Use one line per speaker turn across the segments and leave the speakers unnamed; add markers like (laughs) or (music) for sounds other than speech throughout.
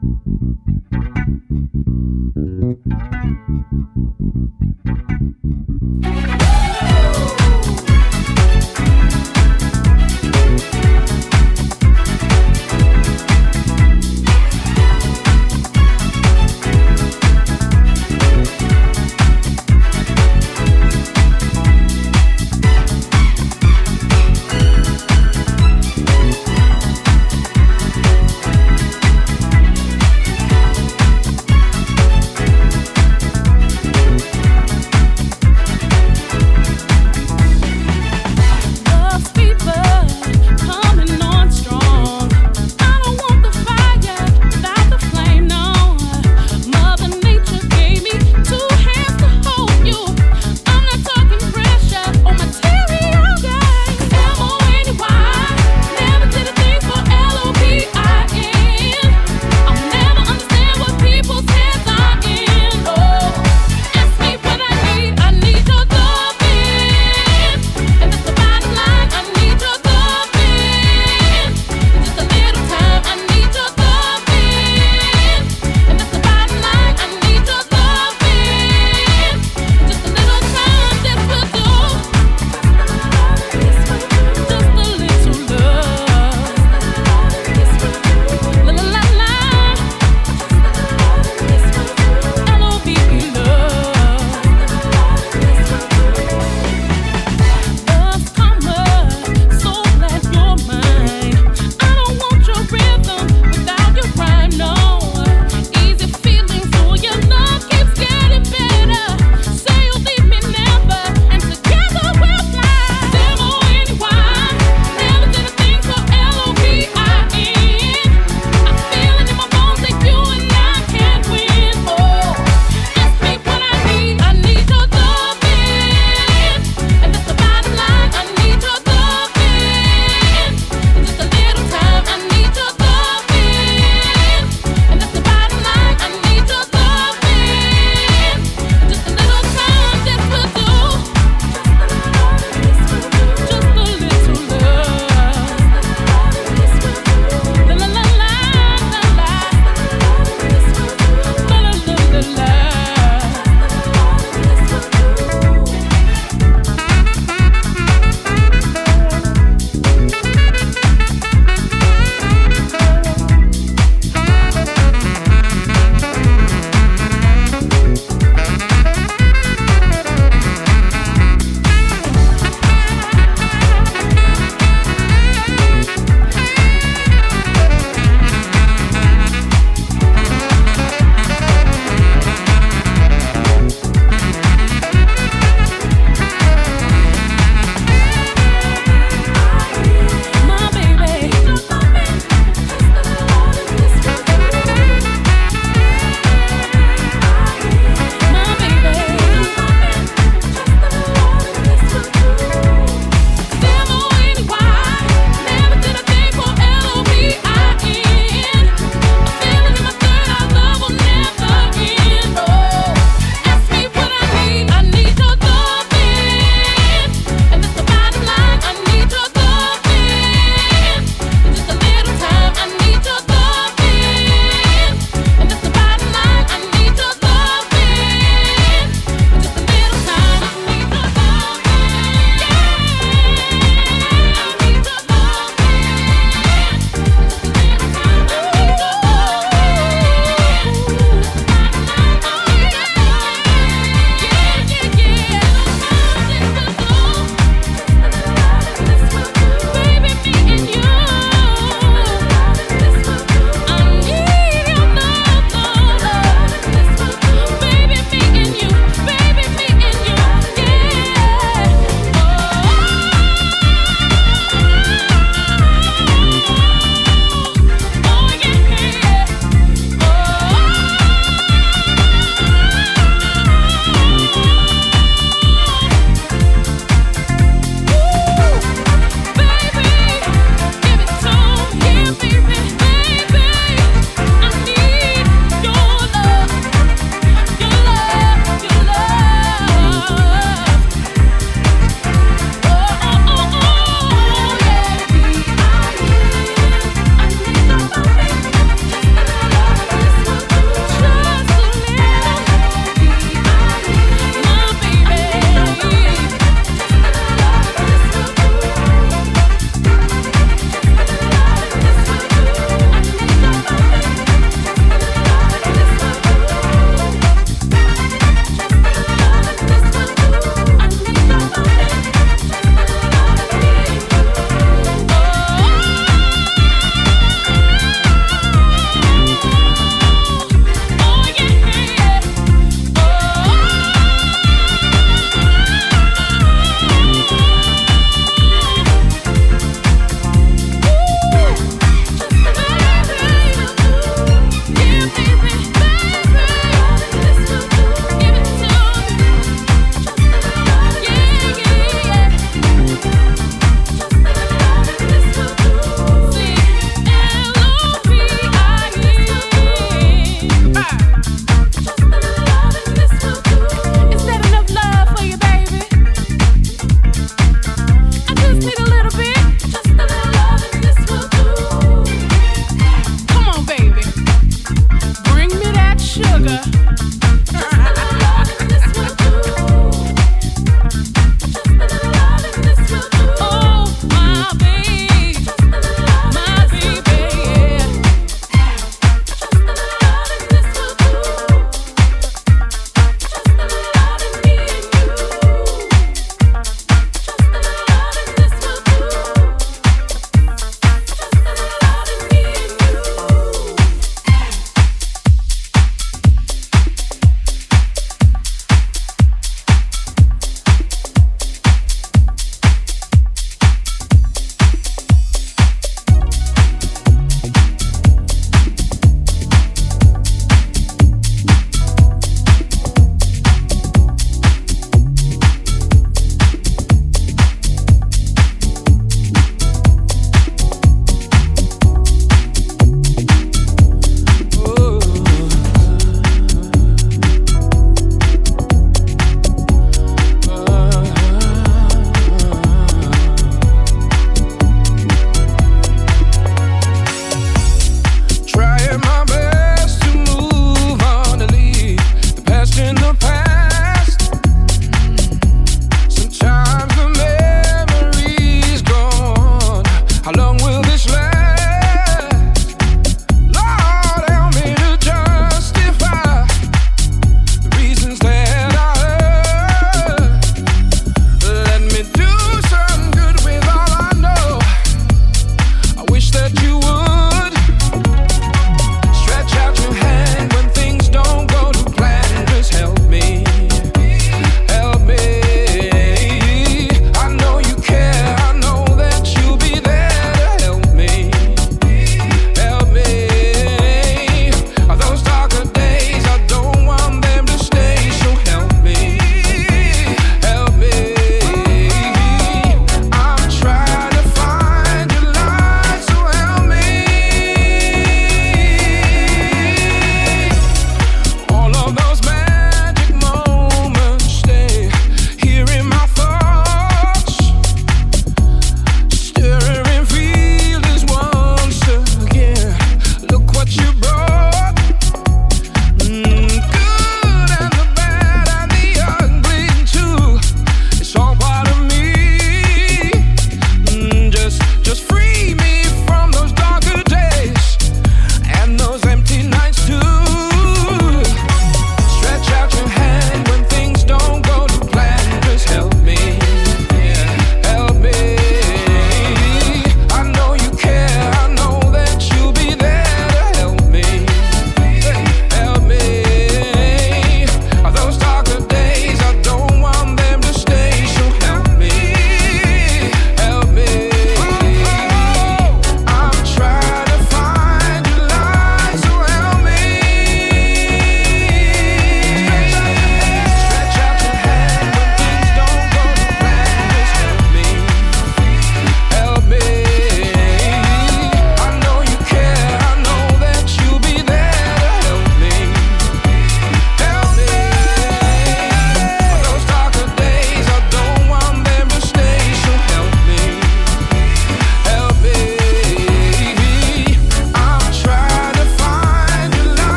Thank you.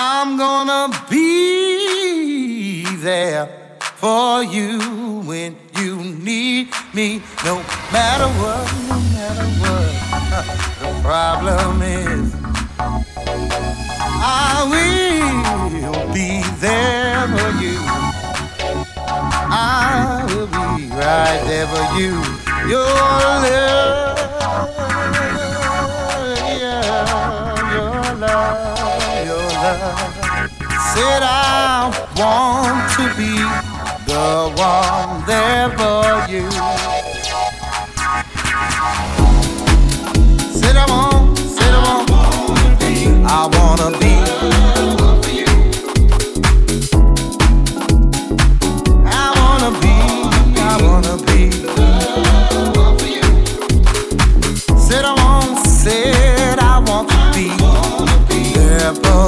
I'm gonna be there for you when you need me. No matter what, no matter what (laughs) the problem is, I will be there for you. I will be right there for you. Your love. said I want to be the one there for you. Said I want, said I want, I wanna be. I wanna be, I wanna be. Said I want, said I want to be there for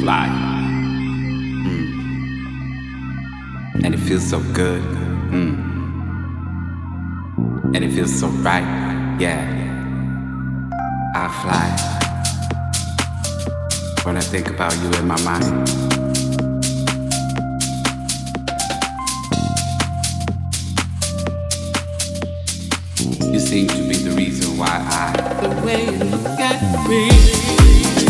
fly. Mm. And it feels so good. Mm. And it feels so right. Yeah. I fly. When I think about you in my mind. seem to be the reason why I
the way you look at me.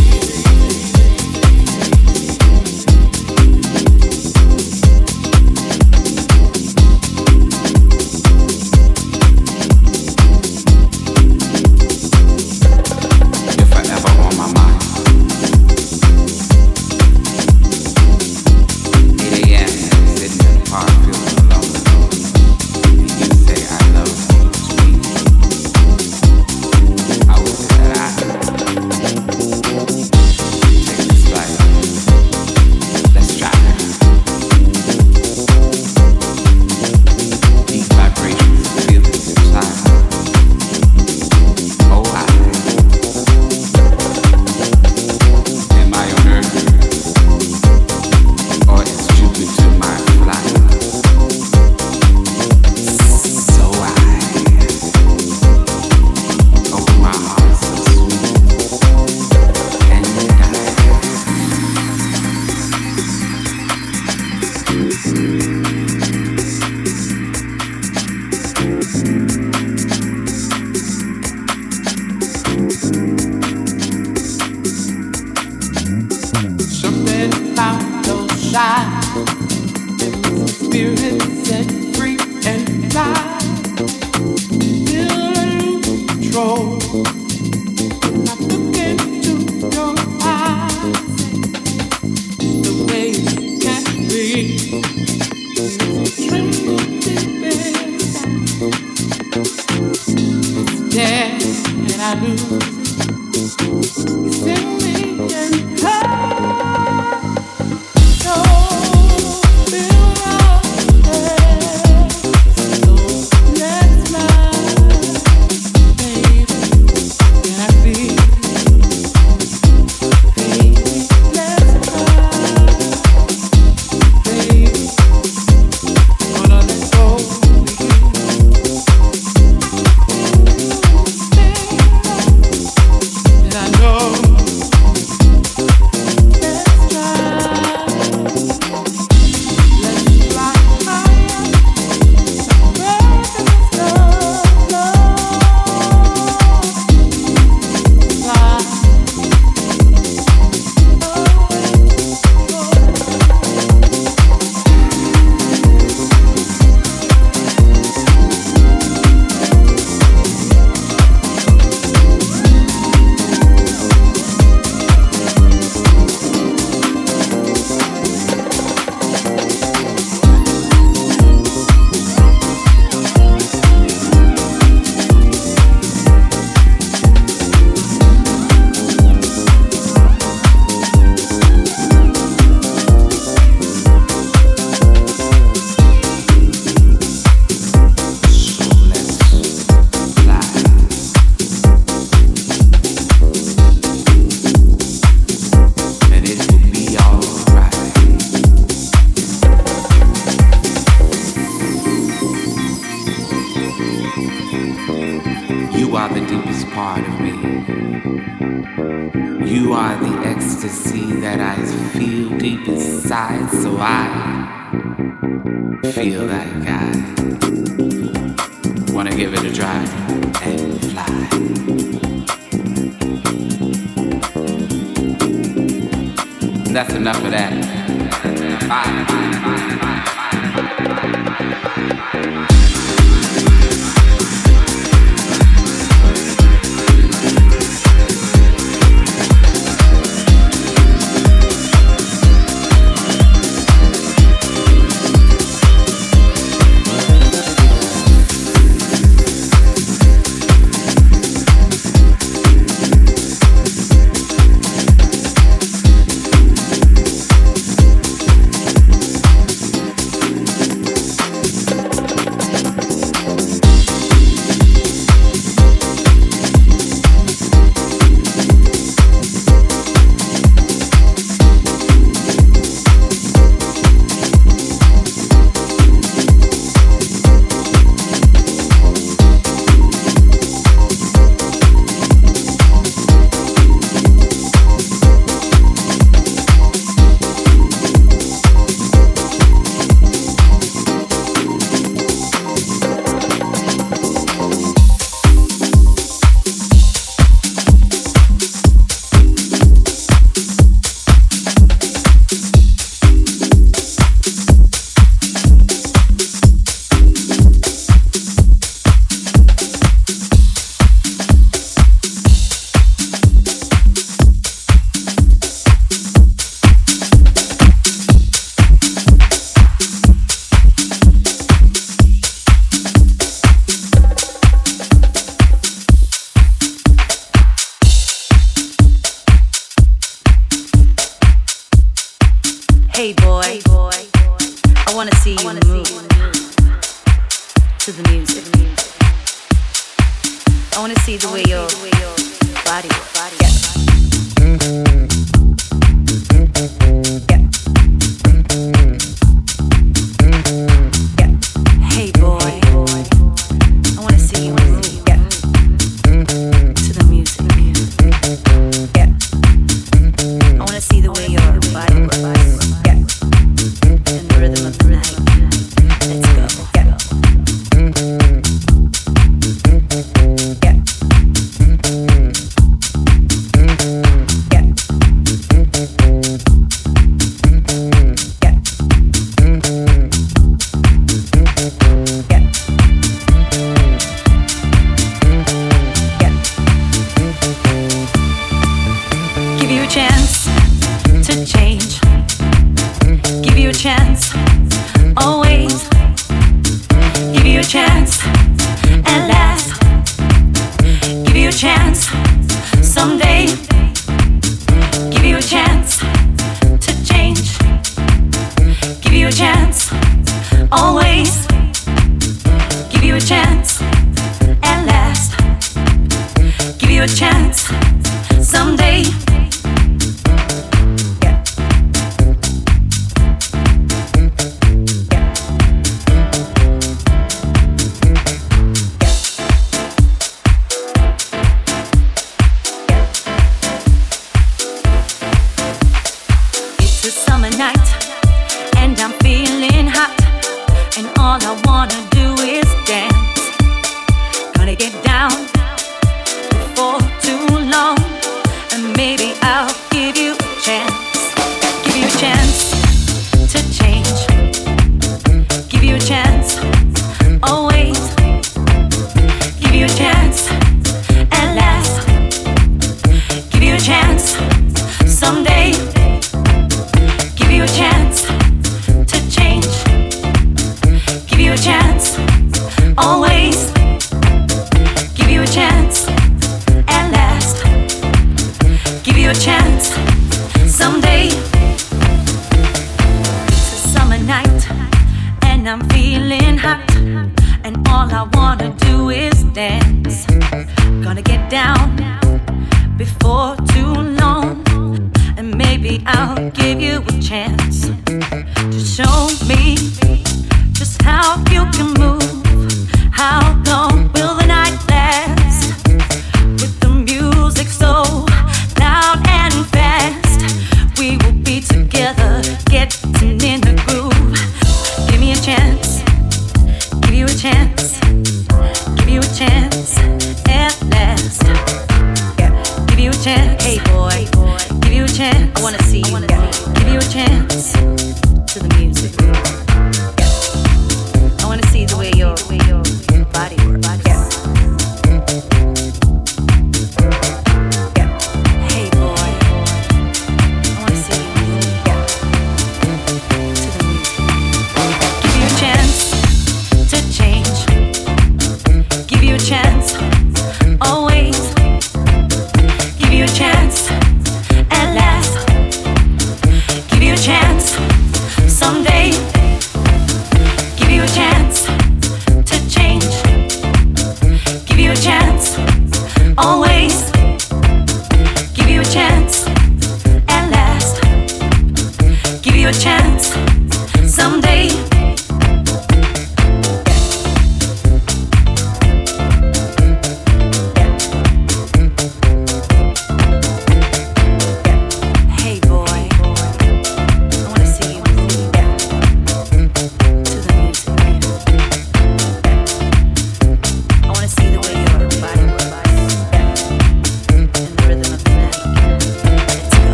You